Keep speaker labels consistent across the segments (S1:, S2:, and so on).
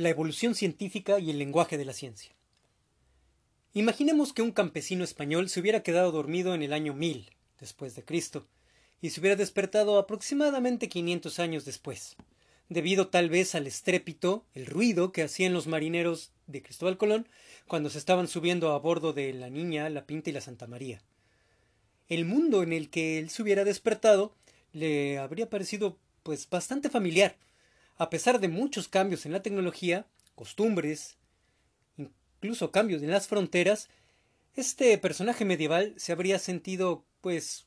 S1: la evolución científica y el lenguaje de la ciencia. Imaginemos que un campesino español se hubiera quedado dormido en el año 1000 después de Cristo y se hubiera despertado aproximadamente 500 años después, debido tal vez al estrépito, el ruido que hacían los marineros de Cristóbal Colón cuando se estaban subiendo a bordo de la Niña, la Pinta y la Santa María. El mundo en el que él se hubiera despertado le habría parecido pues bastante familiar, a pesar de muchos cambios en la tecnología, costumbres, incluso cambios en las fronteras, este personaje medieval se habría sentido, pues,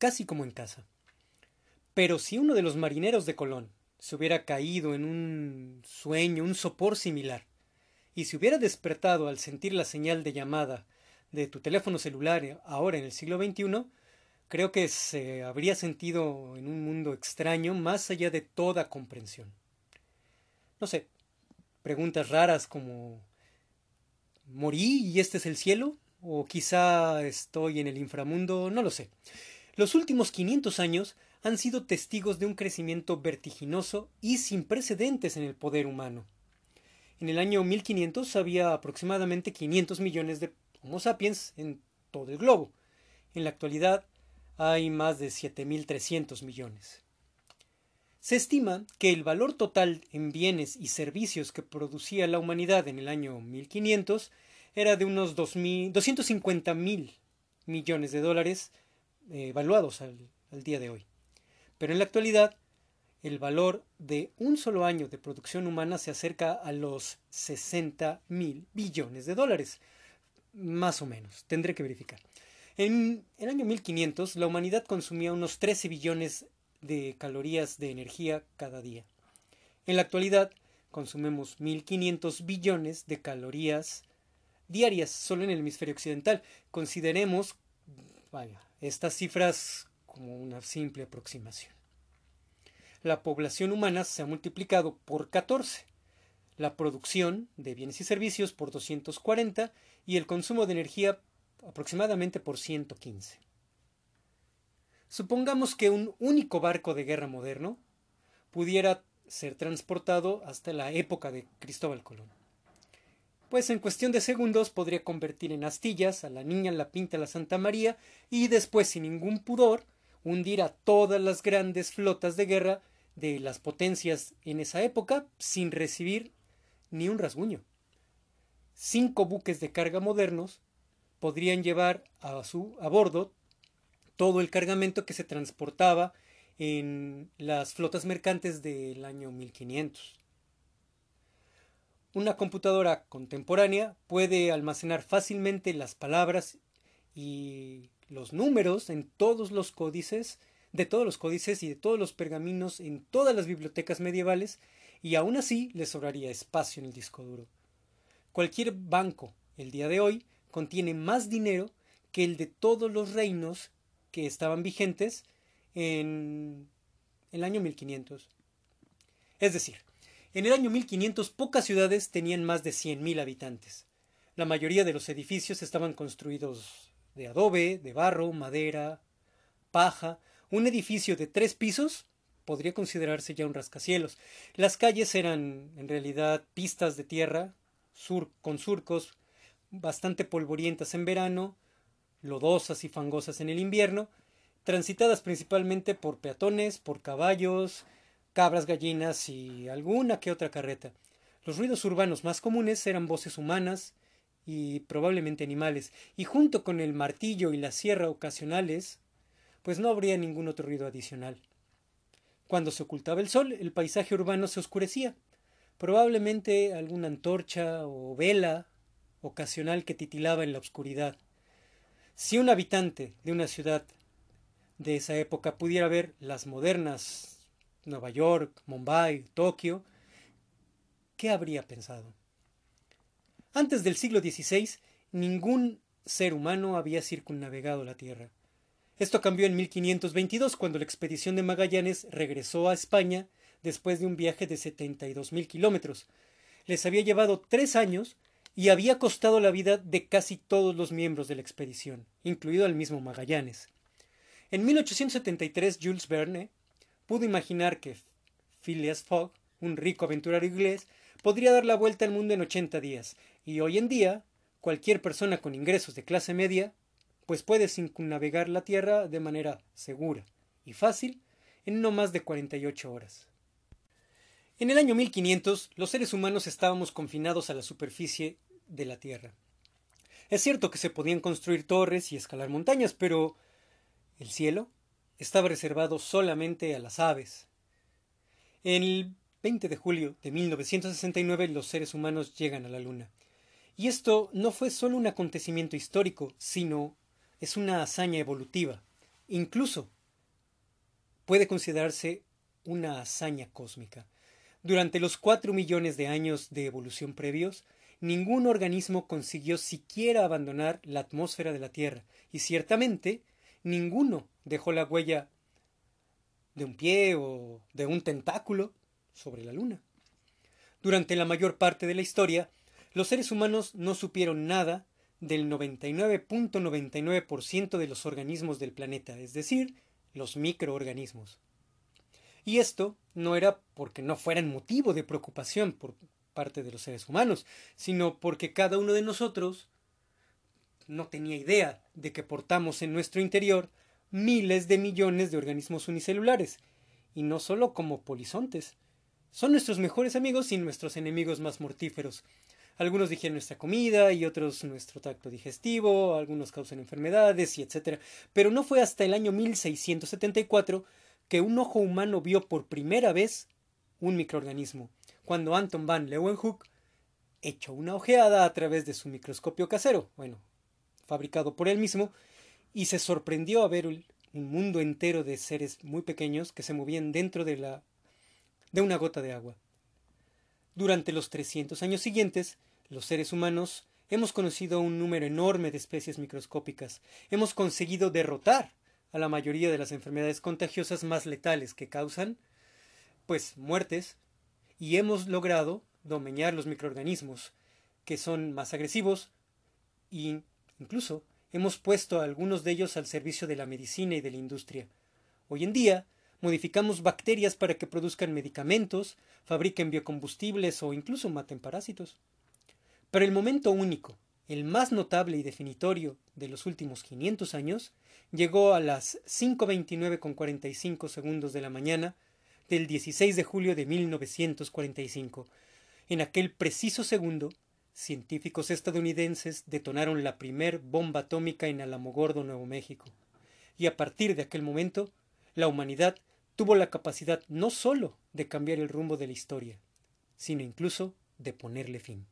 S1: casi como en casa. Pero si uno de los marineros de Colón se hubiera caído en un sueño, un sopor similar, y se hubiera despertado al sentir la señal de llamada de tu teléfono celular ahora en el siglo XXI, creo que se habría sentido en un mundo extraño más allá de toda comprensión. No sé, preguntas raras como ¿morí y este es el cielo? ¿O quizá estoy en el inframundo? No lo sé. Los últimos 500 años han sido testigos de un crecimiento vertiginoso y sin precedentes en el poder humano. En el año 1500 había aproximadamente 500 millones de Homo sapiens en todo el globo. En la actualidad hay más de 7.300 millones. Se estima que el valor total en bienes y servicios que producía la humanidad en el año 1500 era de unos 250 mil millones de dólares eh, evaluados al, al día de hoy. Pero en la actualidad, el valor de un solo año de producción humana se acerca a los 60 mil billones de dólares. Más o menos, tendré que verificar. En el año 1500, la humanidad consumía unos 13 billones de calorías de energía cada día. En la actualidad, consumimos 1.500 billones de calorías diarias solo en el hemisferio occidental. Consideremos estas cifras como una simple aproximación. La población humana se ha multiplicado por 14, la producción de bienes y servicios por 240 y el consumo de energía aproximadamente por 115. Supongamos que un único barco de guerra moderno pudiera ser transportado hasta la época de Cristóbal Colón. Pues en cuestión de segundos podría convertir en astillas a la niña, la pinta, la Santa María y después sin ningún pudor hundir a todas las grandes flotas de guerra de las potencias en esa época sin recibir ni un rasguño. Cinco buques de carga modernos podrían llevar a, su, a bordo todo el cargamento que se transportaba en las flotas mercantes del año 1500. Una computadora contemporánea puede almacenar fácilmente las palabras y los números en todos los códices, de todos los códices y de todos los pergaminos en todas las bibliotecas medievales, y aún así le sobraría espacio en el disco duro. Cualquier banco el día de hoy contiene más dinero que el de todos los reinos que estaban vigentes en el año 1500. Es decir, en el año 1500 pocas ciudades tenían más de 100.000 habitantes. La mayoría de los edificios estaban construidos de adobe, de barro, madera, paja. Un edificio de tres pisos podría considerarse ya un rascacielos. Las calles eran en realidad pistas de tierra, con surcos, bastante polvorientas en verano, lodosas y fangosas en el invierno, transitadas principalmente por peatones, por caballos, cabras, gallinas y alguna que otra carreta. Los ruidos urbanos más comunes eran voces humanas y probablemente animales, y junto con el martillo y la sierra ocasionales, pues no habría ningún otro ruido adicional. Cuando se ocultaba el sol, el paisaje urbano se oscurecía. Probablemente alguna antorcha o vela ocasional que titilaba en la oscuridad. Si un habitante de una ciudad de esa época pudiera ver las modernas Nueva York, Mumbai, Tokio, ¿qué habría pensado? Antes del siglo XVI, ningún ser humano había circunnavegado la Tierra. Esto cambió en 1522, cuando la expedición de Magallanes regresó a España después de un viaje de 72.000 kilómetros. Les había llevado tres años y había costado la vida de casi todos los miembros de la expedición, incluido al mismo Magallanes. En 1873 Jules Verne pudo imaginar que Phileas Fogg, un rico aventurero inglés, podría dar la vuelta al mundo en 80 días, y hoy en día, cualquier persona con ingresos de clase media, pues puede circunnavegar la Tierra de manera segura y fácil en no más de 48 horas. En el año 1500, los seres humanos estábamos confinados a la superficie de la Tierra. Es cierto que se podían construir torres y escalar montañas, pero el cielo estaba reservado solamente a las aves. El 20 de julio de 1969 los seres humanos llegan a la Luna. Y esto no fue solo un acontecimiento histórico, sino es una hazaña evolutiva. Incluso puede considerarse una hazaña cósmica. Durante los cuatro millones de años de evolución previos, ningún organismo consiguió siquiera abandonar la atmósfera de la Tierra, y ciertamente ninguno dejó la huella de un pie o de un tentáculo sobre la Luna. Durante la mayor parte de la historia, los seres humanos no supieron nada del 99.99% de los organismos del planeta, es decir, los microorganismos. Y esto no era porque no fueran motivo de preocupación por parte de los seres humanos, sino porque cada uno de nosotros no tenía idea de que portamos en nuestro interior miles de millones de organismos unicelulares, y no solo como polizontes. Son nuestros mejores amigos y nuestros enemigos más mortíferos. Algunos digieren nuestra comida y otros nuestro tracto digestivo, algunos causan enfermedades y etc. Pero no fue hasta el año 1674 que un ojo humano vio por primera vez un microorganismo, cuando Anton van Leeuwenhoek echó una ojeada a través de su microscopio casero, bueno, fabricado por él mismo, y se sorprendió a ver un mundo entero de seres muy pequeños que se movían dentro de la de una gota de agua. Durante los 300 años siguientes, los seres humanos hemos conocido un número enorme de especies microscópicas. Hemos conseguido derrotar a la mayoría de las enfermedades contagiosas más letales que causan, pues, muertes, y hemos logrado domeñar los microorganismos, que son más agresivos, e incluso hemos puesto a algunos de ellos al servicio de la medicina y de la industria. Hoy en día, modificamos bacterias para que produzcan medicamentos, fabriquen biocombustibles o incluso maten parásitos. Pero el momento único, el más notable y definitorio de los últimos 500 años, llegó a las 5.29 con 45 segundos de la mañana del 16 de julio de 1945. En aquel preciso segundo, científicos estadounidenses detonaron la primer bomba atómica en Alamogordo, Nuevo México. Y a partir de aquel momento, la humanidad tuvo la capacidad no sólo de cambiar el rumbo de la historia, sino incluso de ponerle fin.